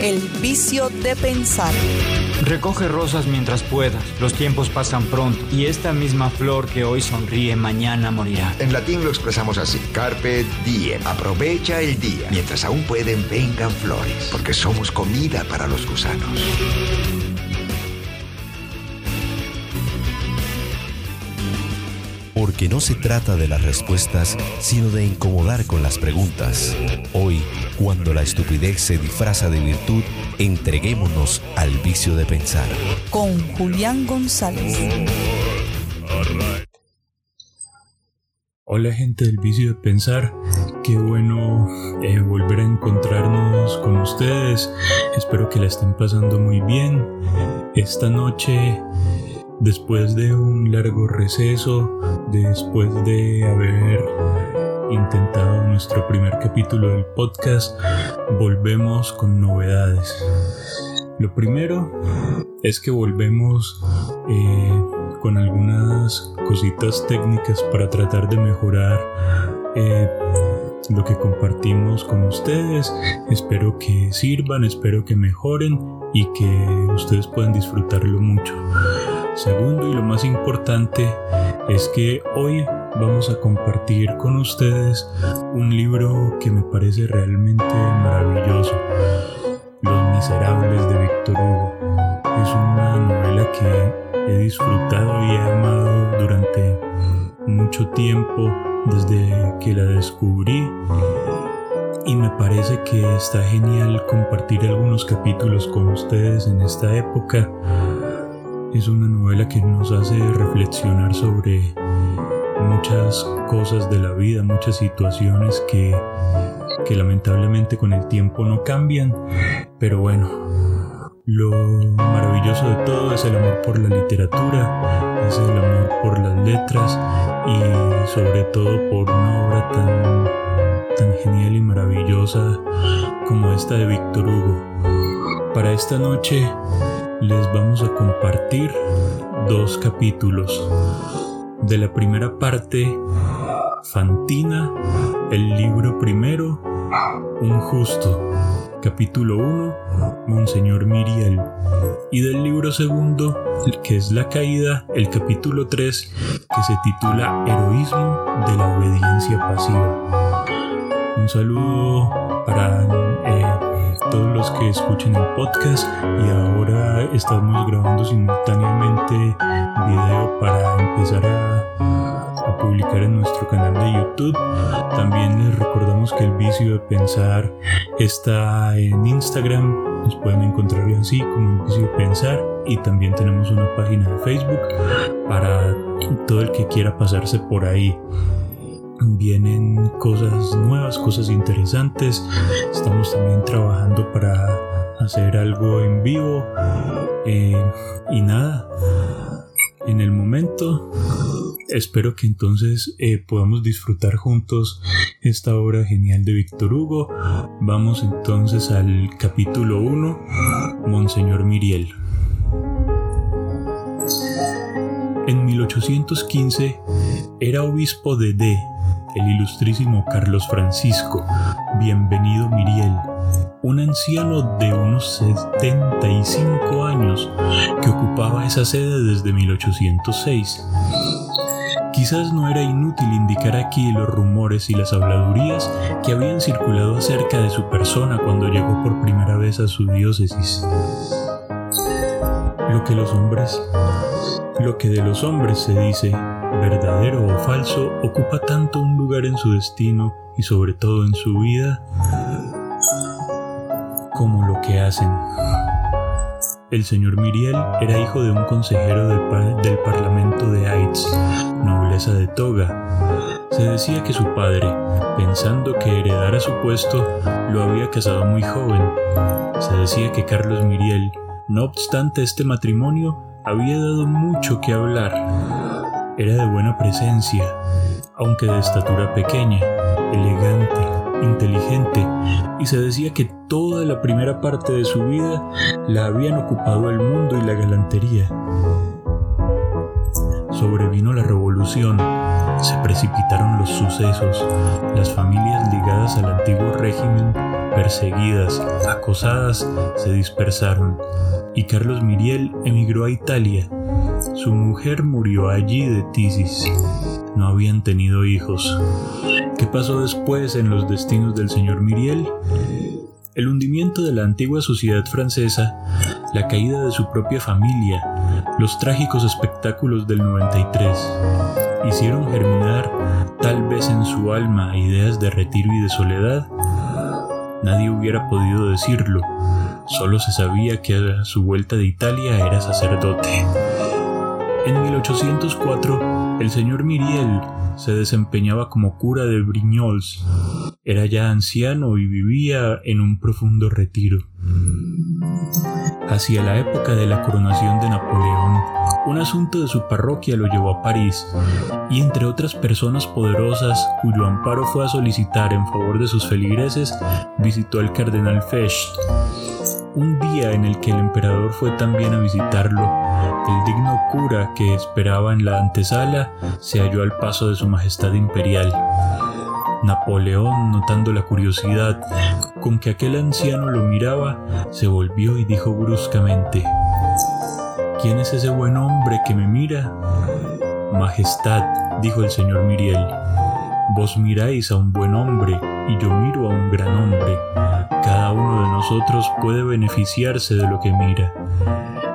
El vicio de pensar. Recoge rosas mientras puedas, los tiempos pasan pronto y esta misma flor que hoy sonríe mañana morirá. En latín lo expresamos así, carpe diem, aprovecha el día, mientras aún pueden vengan flores, porque somos comida para los gusanos. Porque no se trata de las respuestas, sino de incomodar con las preguntas. Hoy, cuando la estupidez se disfraza de virtud, entreguémonos al vicio de pensar. Con Julián González. Hola gente del vicio de pensar, qué bueno eh, volver a encontrarnos con ustedes, espero que la estén pasando muy bien. Esta noche después de un largo receso, después de haber intentado nuestro primer capítulo del podcast, volvemos con novedades. Lo primero es que volvemos eh, con algunas cositas técnicas para tratar de mejorar eh, lo que compartimos con ustedes. Espero que sirvan, espero que mejoren y que ustedes puedan disfrutarlo mucho. Segundo y lo más importante es que hoy vamos a compartir con ustedes un libro que me parece realmente maravilloso. Los Miserables de Víctor Hugo. Es una novela que he disfrutado y he amado durante mucho tiempo desde que la descubrí y me parece que está genial compartir algunos capítulos con ustedes en esta época es una novela que nos hace reflexionar sobre muchas cosas de la vida, muchas situaciones que, que lamentablemente con el tiempo no cambian. Pero bueno, lo maravilloso de todo es el amor por la literatura, es el amor por las letras y sobre todo por una obra tan, tan genial y maravillosa como esta de Víctor Hugo. Para esta noche les vamos a compartir dos capítulos. De la primera parte, Fantina, el libro primero, Un justo, capítulo 1, Monseñor Miriel. Y del libro segundo, que es La caída, el capítulo 3, que se titula Heroísmo de la obediencia pasiva. Un saludo para... Eh, todos los que escuchen el podcast y ahora estamos grabando simultáneamente video para empezar a, a, publicar en nuestro canal de YouTube. También les recordamos que el vicio de pensar está en Instagram, nos pueden encontrar así como el vicio de pensar. Y también tenemos una página de Facebook para todo el que quiera pasarse por ahí vienen cosas nuevas, cosas interesantes. Estamos también trabajando para hacer algo en vivo. Eh, y nada, en el momento espero que entonces eh, podamos disfrutar juntos esta obra genial de Víctor Hugo. Vamos entonces al capítulo 1, Monseñor Miriel. En 1815 era obispo de D el ilustrísimo Carlos Francisco, bienvenido Miriel, un anciano de unos 75 años que ocupaba esa sede desde 1806. Quizás no era inútil indicar aquí los rumores y las habladurías que habían circulado acerca de su persona cuando llegó por primera vez a su diócesis. Lo que los hombres, lo que de los hombres se dice, verdadero o falso, ocupa tanto un lugar en su destino y sobre todo en su vida como lo que hacen. El señor Miriel era hijo de un consejero del, Parlamento de Aitz, nobleza de Toga. Se decía que su padre, pensando que heredara su puesto, lo había casado muy joven. Se decía que Carlos Miriel, no obstante este matrimonio, había dado mucho que hablar era de buena presencia, aunque de estatura pequeña, elegante, inteligente, y se decía que toda la primera parte de su vida la habían ocupado el mundo y la galantería. Sobrevino la revolución, se precipitaron los sucesos, las familias ligadas al antiguo régimen perseguidas, acosadas, se dispersaron y Carlos Miriel emigró a Italia. Su mujer murió allí de tisis. No habían tenido hijos. ¿Qué pasó después en los destinos del señor Miriel? El hundimiento de la antigua sociedad francesa, la caída de su propia familia, los trágicos espectáculos del 93, hicieron germinar, tal vez en su alma, ideas de retiro y de soledad. Nadie hubiera podido decirlo, solo se sabía que a su vuelta de Italia era sacerdote. En 1804, el señor Miriel se desempeñaba como cura de Brignoles. Era ya anciano y vivía en un profundo retiro. Hacia la época de la coronación de Napoleón, un asunto de su parroquia lo llevó a París y entre otras personas poderosas cuyo amparo fue a solicitar en favor de sus feligreses, visitó al cardenal Fesch. Un día en el que el emperador fue también a visitarlo, el digno cura que esperaba en la antesala se halló al paso de su Majestad Imperial. Napoleón, notando la curiosidad con que aquel anciano lo miraba, se volvió y dijo bruscamente, ¿Quién es ese buen hombre que me mira? Majestad, dijo el señor Miriel, vos miráis a un buen hombre y yo miro a un gran hombre. Cada uno de nosotros puede beneficiarse de lo que mira.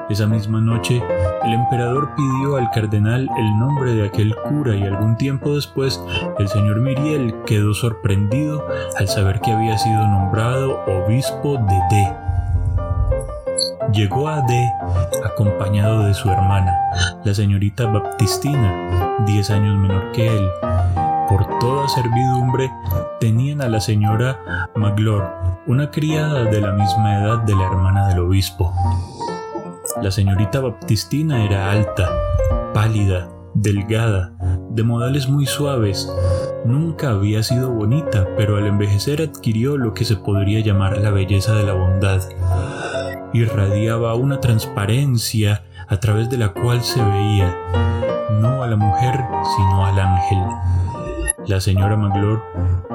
Esa misma noche, el emperador pidió al cardenal el nombre de aquel cura y algún tiempo después el señor Miriel quedó sorprendido al saber que había sido nombrado obispo de D. Llegó a D acompañado de su hermana, la señorita Baptistina, diez años menor que él. Por toda servidumbre tenían a la señora Maglor, una criada de la misma edad de la hermana del obispo. La señorita Baptistina era alta, pálida, delgada, de modales muy suaves. Nunca había sido bonita, pero al envejecer adquirió lo que se podría llamar la belleza de la bondad. Irradiaba una transparencia a través de la cual se veía, no a la mujer, sino al ángel. La señora Maglor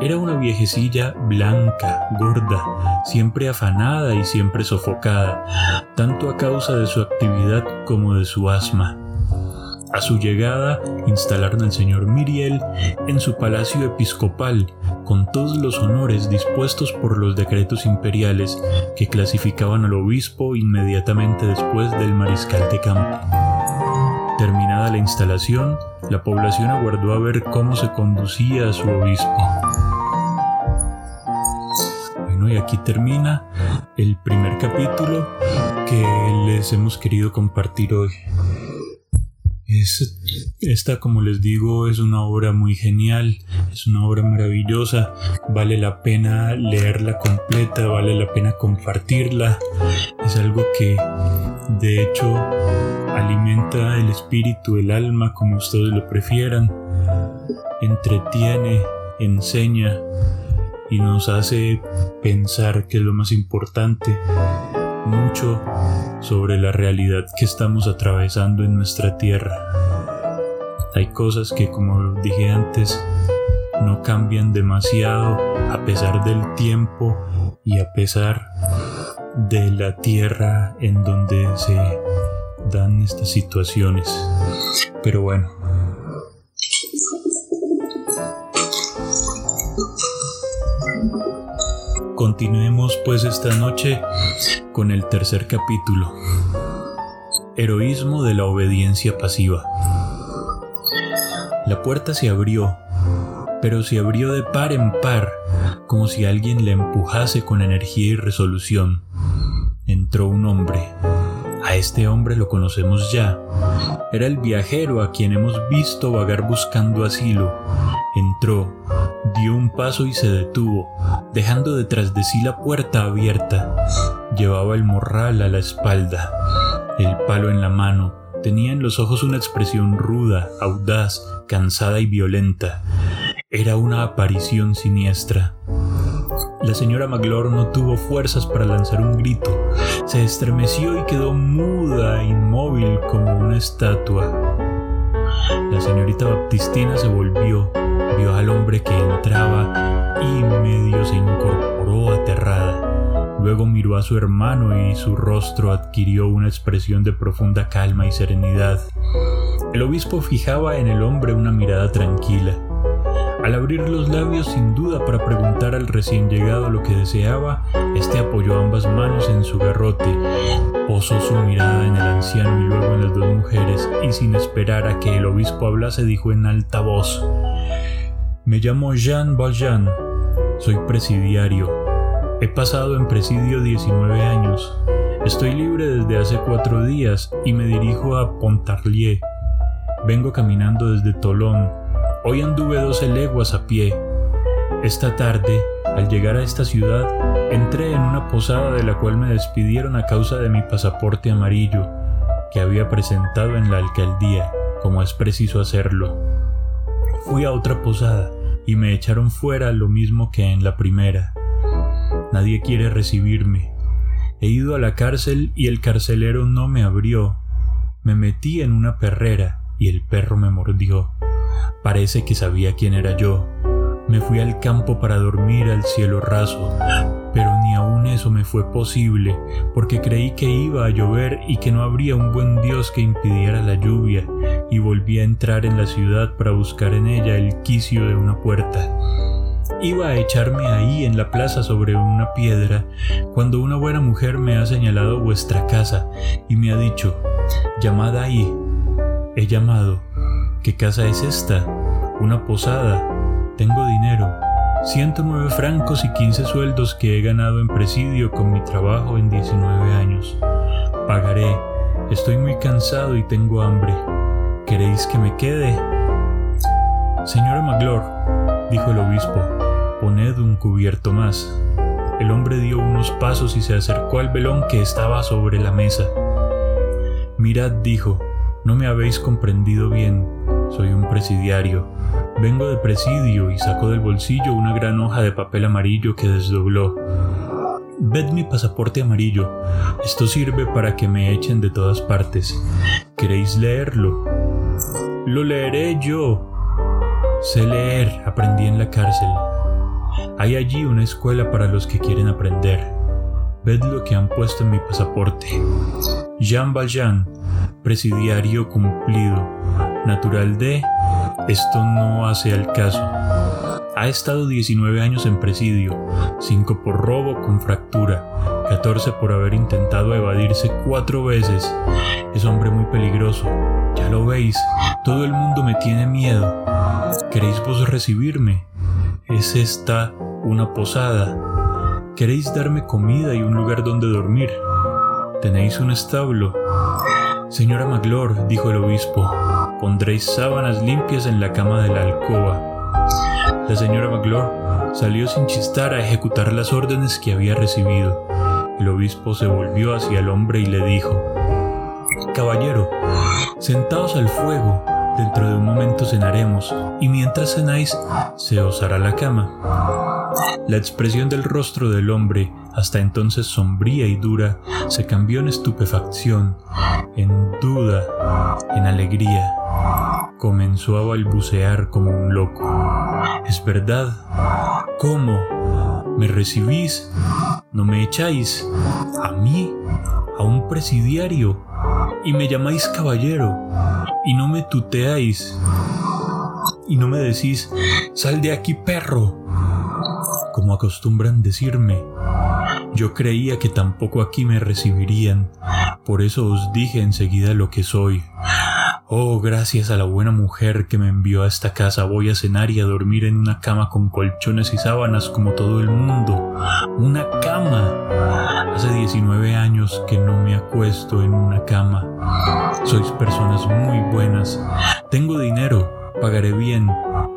era una viejecilla blanca, gorda, siempre afanada y siempre sofocada, tanto a causa de su actividad como de su asma. A su llegada instalaron al señor Miriel en su palacio episcopal, con todos los honores dispuestos por los decretos imperiales que clasificaban al obispo inmediatamente después del mariscal de campo. Terminada la instalación, la población aguardó a ver cómo se conducía a su obispo. Bueno, y aquí termina el primer capítulo que les hemos querido compartir hoy. esta, como les digo, es una obra muy genial, es una obra maravillosa, vale la pena leerla completa, vale la pena compartirla, es algo que de hecho alimenta el espíritu, el alma, como ustedes lo prefieran, entretiene, enseña y nos hace pensar que es lo más importante, mucho sobre la realidad que estamos atravesando en nuestra tierra. Hay cosas que, como dije antes, no cambian demasiado a pesar del tiempo y a pesar de la tierra en donde se dan estas situaciones. Pero bueno. Continuemos pues esta noche con el tercer capítulo. Heroísmo de la obediencia pasiva. La puerta se abrió, pero se abrió de par en par, como si alguien le empujase con energía y resolución. Entró un hombre, a este hombre lo conocemos ya. Era el viajero a quien hemos visto vagar buscando asilo. Entró, dio un paso y se detuvo, dejando detrás de sí la puerta abierta. Llevaba el morral a la espalda, el palo en la mano. Tenía en los ojos una expresión ruda, audaz, cansada y violenta. Era una aparición siniestra. La señora Maglor no tuvo fuerzas para lanzar un grito. Se estremeció y quedó muda, inmóvil como una estatua. La señorita Baptistina se volvió, vio al hombre que entraba y medio se incorporó aterrada. Luego miró a su hermano y su rostro adquirió una expresión de profunda calma y serenidad. El obispo fijaba en el hombre una mirada tranquila. Al abrir los labios sin duda para preguntar al recién llegado lo que deseaba, este apoyó ambas manos en su garrote, posó su mirada en el anciano y luego en las dos mujeres, y sin esperar a que el obispo hablase dijo en alta voz, Me llamo Jean Valjean, soy presidiario. He pasado en presidio 19 años. Estoy libre desde hace cuatro días y me dirijo a Pontarlier. Vengo caminando desde Tolón, Hoy anduve 12 leguas a pie. Esta tarde, al llegar a esta ciudad, entré en una posada de la cual me despidieron a causa de mi pasaporte amarillo, que había presentado en la alcaldía, como es preciso hacerlo. Fui a otra posada y me echaron fuera lo mismo que en la primera. Nadie quiere recibirme. He ido a la cárcel y el carcelero no me abrió. Me metí en una perrera y el perro me mordió. Parece que sabía quién era yo. Me fui al campo para dormir al cielo raso, pero ni aun eso me fue posible, porque creí que iba a llover y que no habría un buen Dios que impidiera la lluvia, y volví a entrar en la ciudad para buscar en ella el quicio de una puerta. Iba a echarme ahí en la plaza sobre una piedra, cuando una buena mujer me ha señalado vuestra casa y me ha dicho, llamad ahí. He llamado ¿Qué casa es esta? Una posada. Tengo dinero. 109 francos y 15 sueldos que he ganado en presidio con mi trabajo en 19 años. Pagaré. Estoy muy cansado y tengo hambre. ¿Queréis que me quede? Señora Maglor, dijo el obispo, poned un cubierto más. El hombre dio unos pasos y se acercó al velón que estaba sobre la mesa. Mirad, dijo, no me habéis comprendido bien. Soy un presidiario. Vengo de presidio y sacó del bolsillo una gran hoja de papel amarillo que desdobló. Ved mi pasaporte amarillo. Esto sirve para que me echen de todas partes. ¿Queréis leerlo? Lo leeré yo. Sé leer, aprendí en la cárcel. Hay allí una escuela para los que quieren aprender. Ved lo que han puesto en mi pasaporte. Jean Valjean, presidiario cumplido, natural de, esto no hace al caso. Ha estado 19 años en presidio, 5 por robo con fractura, 14 por haber intentado evadirse cuatro veces. Es hombre muy peligroso, ya lo veis, todo el mundo me tiene miedo. ¿Queréis vos recibirme? Es esta una posada. ¿Queréis darme comida y un lugar donde dormir? ¿Tenéis un establo? Señora Maglor, dijo el obispo, pondréis sábanas limpias en la cama de la alcoba. La señora Maglor salió sin chistar a ejecutar las órdenes que había recibido. El obispo se volvió hacia el hombre y le dijo, Caballero, sentaos al fuego, dentro de un momento cenaremos, y mientras cenáis, se os hará la cama. La expresión del rostro del hombre, hasta entonces sombría y dura, se cambió en estupefacción, en duda, en alegría. Comenzó a balbucear como un loco. ¿Es verdad? ¿Cómo? ¿Me recibís? ¿No me echáis? ¿A mí? ¿A un presidiario? ¿Y me llamáis caballero? ¿Y no me tuteáis? ¿Y no me decís, sal de aquí perro? Como acostumbran decirme. Yo creía que tampoco aquí me recibirían, por eso os dije enseguida lo que soy. Oh, gracias a la buena mujer que me envió a esta casa voy a cenar y a dormir en una cama con colchones y sábanas como todo el mundo. Una cama. Hace 19 años que no me acuesto en una cama. Sois personas muy buenas. Tengo dinero. Pagaré bien.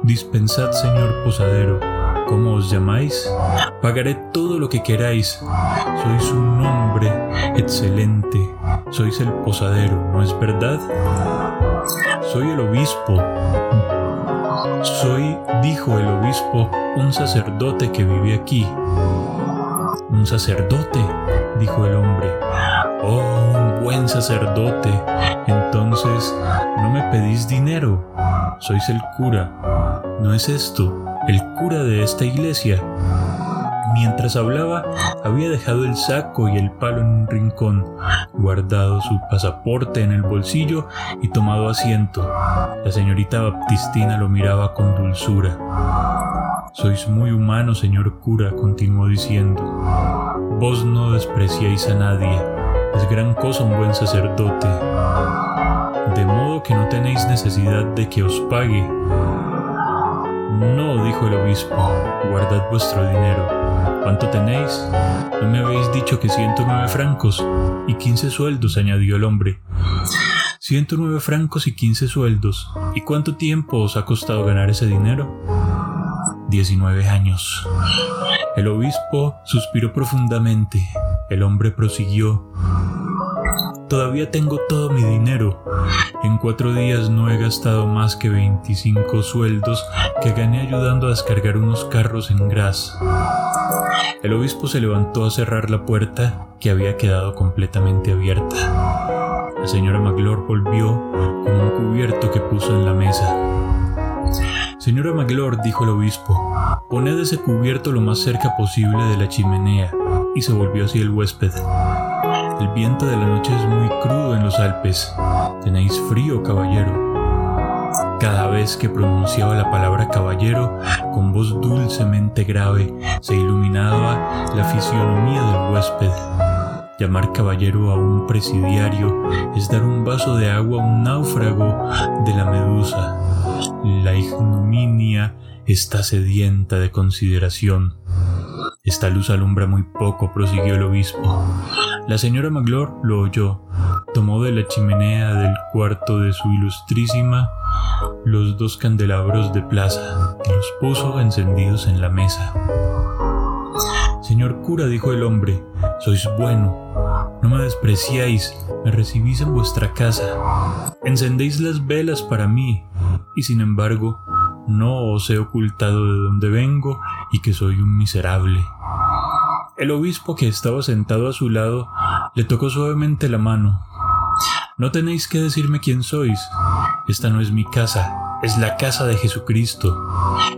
Dispensad, señor posadero. ¿Cómo os llamáis? Pagaré todo lo que queráis. Sois un hombre excelente. Sois el posadero, ¿no es verdad? Soy el obispo. Soy, dijo el obispo, un sacerdote que vive aquí. Un sacerdote, dijo el hombre. Oh, un buen sacerdote. Entonces, ¿no me pedís dinero? Sois el cura. ¿No es esto el cura de esta iglesia? Mientras hablaba, había dejado el saco y el palo en un rincón, guardado su pasaporte en el bolsillo y tomado asiento. La señorita Baptistina lo miraba con dulzura. Sois muy humano, señor cura, continuó diciendo. Vos no despreciáis a nadie. Es gran cosa un buen sacerdote. De modo que no tenéis necesidad de que os pague. No, dijo el obispo, guardad vuestro dinero. ¿Cuánto tenéis? ¿No me habéis dicho que 109 francos y 15 sueldos? añadió el hombre. 109 francos y 15 sueldos. ¿Y cuánto tiempo os ha costado ganar ese dinero? 19 años. El obispo suspiró profundamente. El hombre prosiguió. Todavía tengo todo mi dinero. En cuatro días no he gastado más que 25 sueldos que gané ayudando a descargar unos carros en Gras. El obispo se levantó a cerrar la puerta que había quedado completamente abierta. La señora Maglor volvió con un cubierto que puso en la mesa. Señora Maglor, dijo el obispo, poned ese cubierto lo más cerca posible de la chimenea, y se volvió hacia el huésped. El viento de la noche es muy crudo en los Alpes. Tenéis frío, caballero. Cada vez que pronunciaba la palabra caballero, con voz dulcemente grave, se iluminaba la fisionomía del huésped. Llamar caballero a un presidiario es dar un vaso de agua a un náufrago de la medusa. La ignominia está sedienta de consideración. Esta luz alumbra muy poco, prosiguió el obispo. La señora Maglor lo oyó. Tomó de la chimenea del cuarto de su ilustrísima los dos candelabros de plaza y los puso encendidos en la mesa. Señor cura, dijo el hombre, sois bueno, no me despreciáis, me recibís en vuestra casa, encendéis las velas para mí, y sin embargo, no os he ocultado de dónde vengo y que soy un miserable. El obispo que estaba sentado a su lado le tocó suavemente la mano. No tenéis que decirme quién sois. Esta no es mi casa, es la casa de Jesucristo.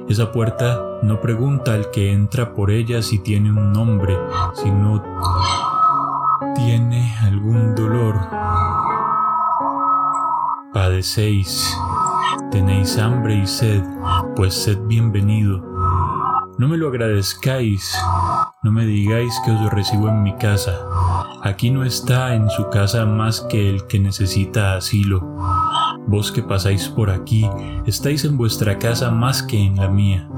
Esa puerta no pregunta al que entra por ella si tiene un nombre, si no tiene algún dolor. Padecéis Tenéis hambre y sed, pues sed bienvenido. No me lo agradezcáis, no me digáis que os recibo en mi casa. Aquí no está en su casa más que el que necesita asilo. Vos que pasáis por aquí, estáis en vuestra casa más que en la mía.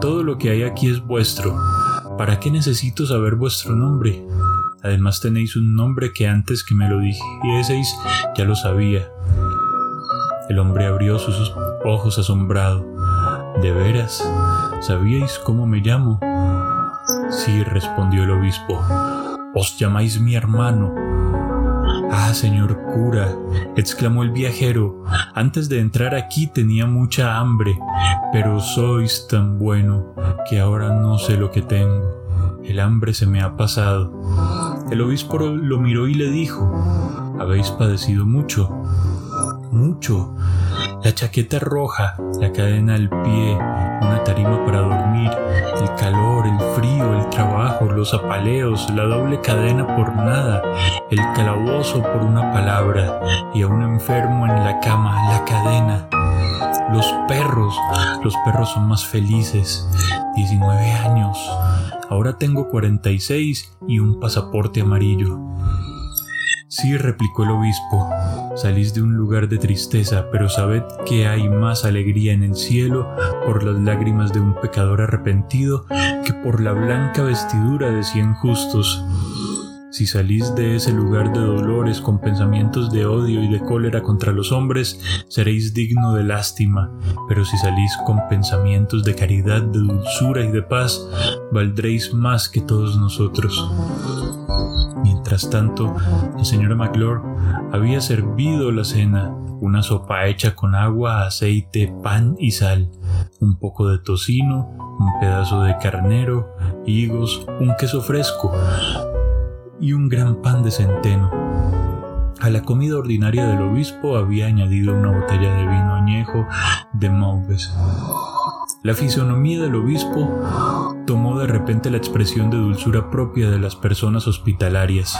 Todo lo que hay aquí es vuestro. ¿Para qué necesito saber vuestro nombre? Además tenéis un nombre que antes que me lo dijeseis ya lo sabía. El hombre abrió sus ojos asombrado. ¿De veras? ¿Sabíais cómo me llamo? Sí, respondió el obispo. Os llamáis mi hermano. Ah, señor cura, exclamó el viajero, antes de entrar aquí tenía mucha hambre, pero sois tan bueno que ahora no sé lo que tengo. El hambre se me ha pasado. El obispo lo miró y le dijo, ¿habéis padecido mucho? Mucho. La chaqueta roja, la cadena al pie, una tarima para dormir, el calor, el frío, el trabajo, los apaleos, la doble cadena por nada, el calabozo por una palabra y a un enfermo en la cama, la cadena. Los perros, los perros son más felices. 19 años. Ahora tengo 46 y un pasaporte amarillo. Sí, replicó el obispo, salís de un lugar de tristeza, pero sabed que hay más alegría en el cielo por las lágrimas de un pecador arrepentido que por la blanca vestidura de cien justos. Si salís de ese lugar de dolores con pensamientos de odio y de cólera contra los hombres, seréis digno de lástima, pero si salís con pensamientos de caridad, de dulzura y de paz, valdréis más que todos nosotros. Mientras tanto, la señora McClure había servido la cena, una sopa hecha con agua, aceite, pan y sal, un poco de tocino, un pedazo de carnero, higos, un queso fresco y un gran pan de centeno. A la comida ordinaria del obispo había añadido una botella de vino añejo de Mauves. La fisonomía del obispo tomó de repente la expresión de dulzura propia de las personas hospitalarias.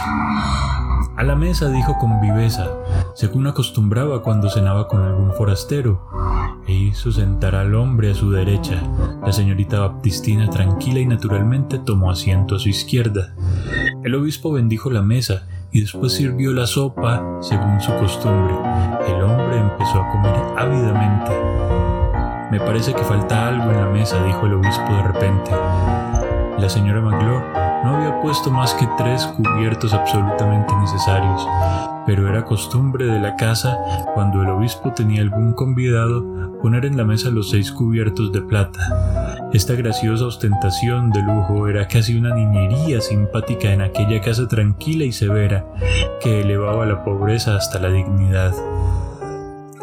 A la mesa dijo con viveza, según acostumbraba cuando cenaba con algún forastero, e hizo sentar al hombre a su derecha. La señorita Baptistina tranquila y naturalmente tomó asiento a su izquierda. El obispo bendijo la mesa y después sirvió la sopa según su costumbre. El hombre empezó a comer ávidamente. Me parece que falta algo en la mesa, dijo el obispo de repente. La señora Magloire no había puesto más que tres cubiertos absolutamente necesarios, pero era costumbre de la casa, cuando el obispo tenía algún convidado, poner en la mesa los seis cubiertos de plata. Esta graciosa ostentación de lujo era casi una niñería simpática en aquella casa tranquila y severa que elevaba la pobreza hasta la dignidad.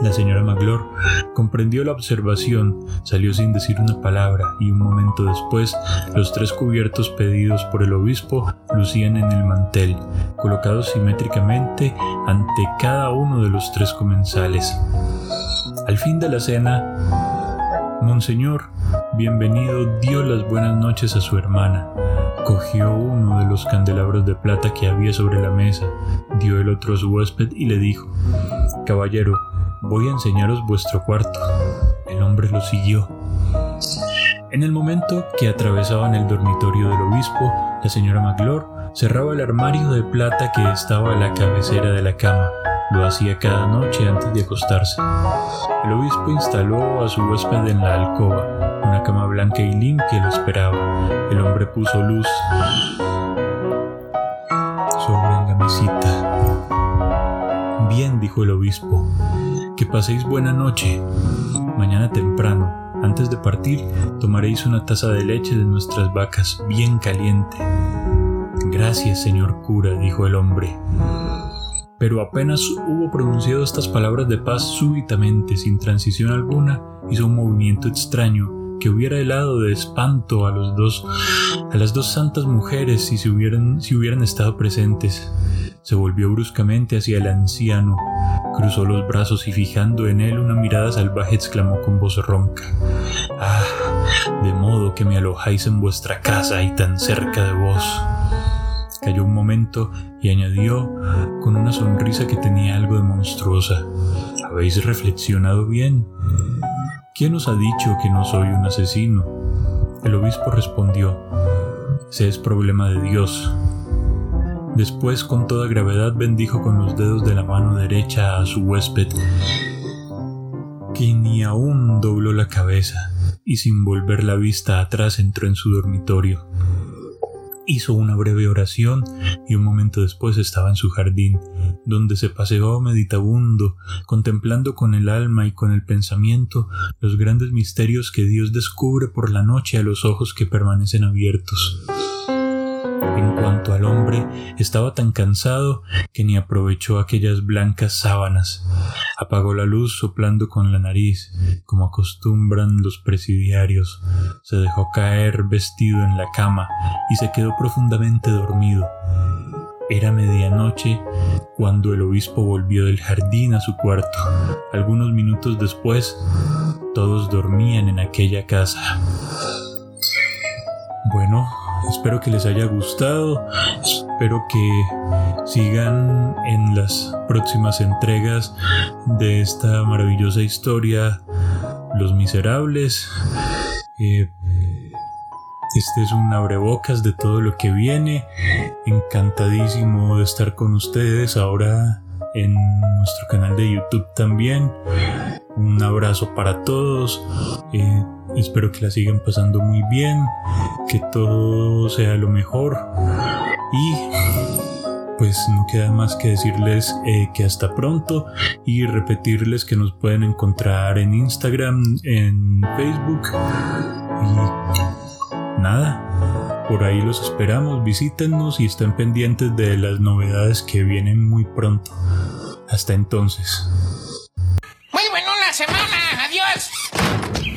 La señora Maglor comprendió la observación, salió sin decir una palabra y un momento después los tres cubiertos pedidos por el obispo lucían en el mantel, colocados simétricamente ante cada uno de los tres comensales. Al fin de la cena, Monseñor, bienvenido, dio las buenas noches a su hermana. Cogió uno de los candelabros de plata que había sobre la mesa, dio el otro a su huésped y le dijo, Caballero, voy a enseñaros vuestro cuarto. El hombre lo siguió. En el momento que atravesaban el dormitorio del obispo, la señora Maglor cerraba el armario de plata que estaba a la cabecera de la cama. Lo hacía cada noche antes de acostarse. El obispo instaló a su huésped en la alcoba. Una cama blanca y limpia lo esperaba. El hombre puso luz sobre la mesita. Bien, dijo el obispo, paséis buena noche. Mañana temprano, antes de partir, tomaréis una taza de leche de nuestras vacas bien caliente. Gracias, señor cura, dijo el hombre. Pero apenas hubo pronunciado estas palabras de paz súbitamente, sin transición alguna, hizo un movimiento extraño que hubiera helado de espanto a los dos a las dos santas mujeres si, se hubieran, si hubieran estado presentes. Se volvió bruscamente hacia el anciano, cruzó los brazos y fijando en él una mirada salvaje exclamó con voz ronca, Ah, de modo que me alojáis en vuestra casa y tan cerca de vos. Cayó un momento y añadió con una sonrisa que tenía algo de monstruosa, ¿habéis reflexionado bien? ¿Quién os ha dicho que no soy un asesino? El obispo respondió, ese es problema de Dios. Después, con toda gravedad, bendijo con los dedos de la mano derecha a su huésped, que ni aún dobló la cabeza y sin volver la vista atrás entró en su dormitorio. Hizo una breve oración y un momento después estaba en su jardín, donde se paseó meditabundo, contemplando con el alma y con el pensamiento los grandes misterios que Dios descubre por la noche a los ojos que permanecen abiertos. En cuanto al hombre, estaba tan cansado que ni aprovechó aquellas blancas sábanas. Apagó la luz soplando con la nariz, como acostumbran los presidiarios. Se dejó caer vestido en la cama y se quedó profundamente dormido. Era medianoche cuando el obispo volvió del jardín a su cuarto. Algunos minutos después, todos dormían en aquella casa. Bueno, Espero que les haya gustado. Espero que sigan en las próximas entregas de esta maravillosa historia Los Miserables. Eh, este es un abrebocas de todo lo que viene. Encantadísimo de estar con ustedes ahora en nuestro canal de YouTube también. Un abrazo para todos. Eh, espero que la sigan pasando muy bien. Que todo sea lo mejor. Y pues no queda más que decirles eh, que hasta pronto y repetirles que nos pueden encontrar en Instagram, en Facebook y nada. Por ahí los esperamos, visítenos y estén pendientes de las novedades que vienen muy pronto. Hasta entonces. Muy bueno la semana. Adiós.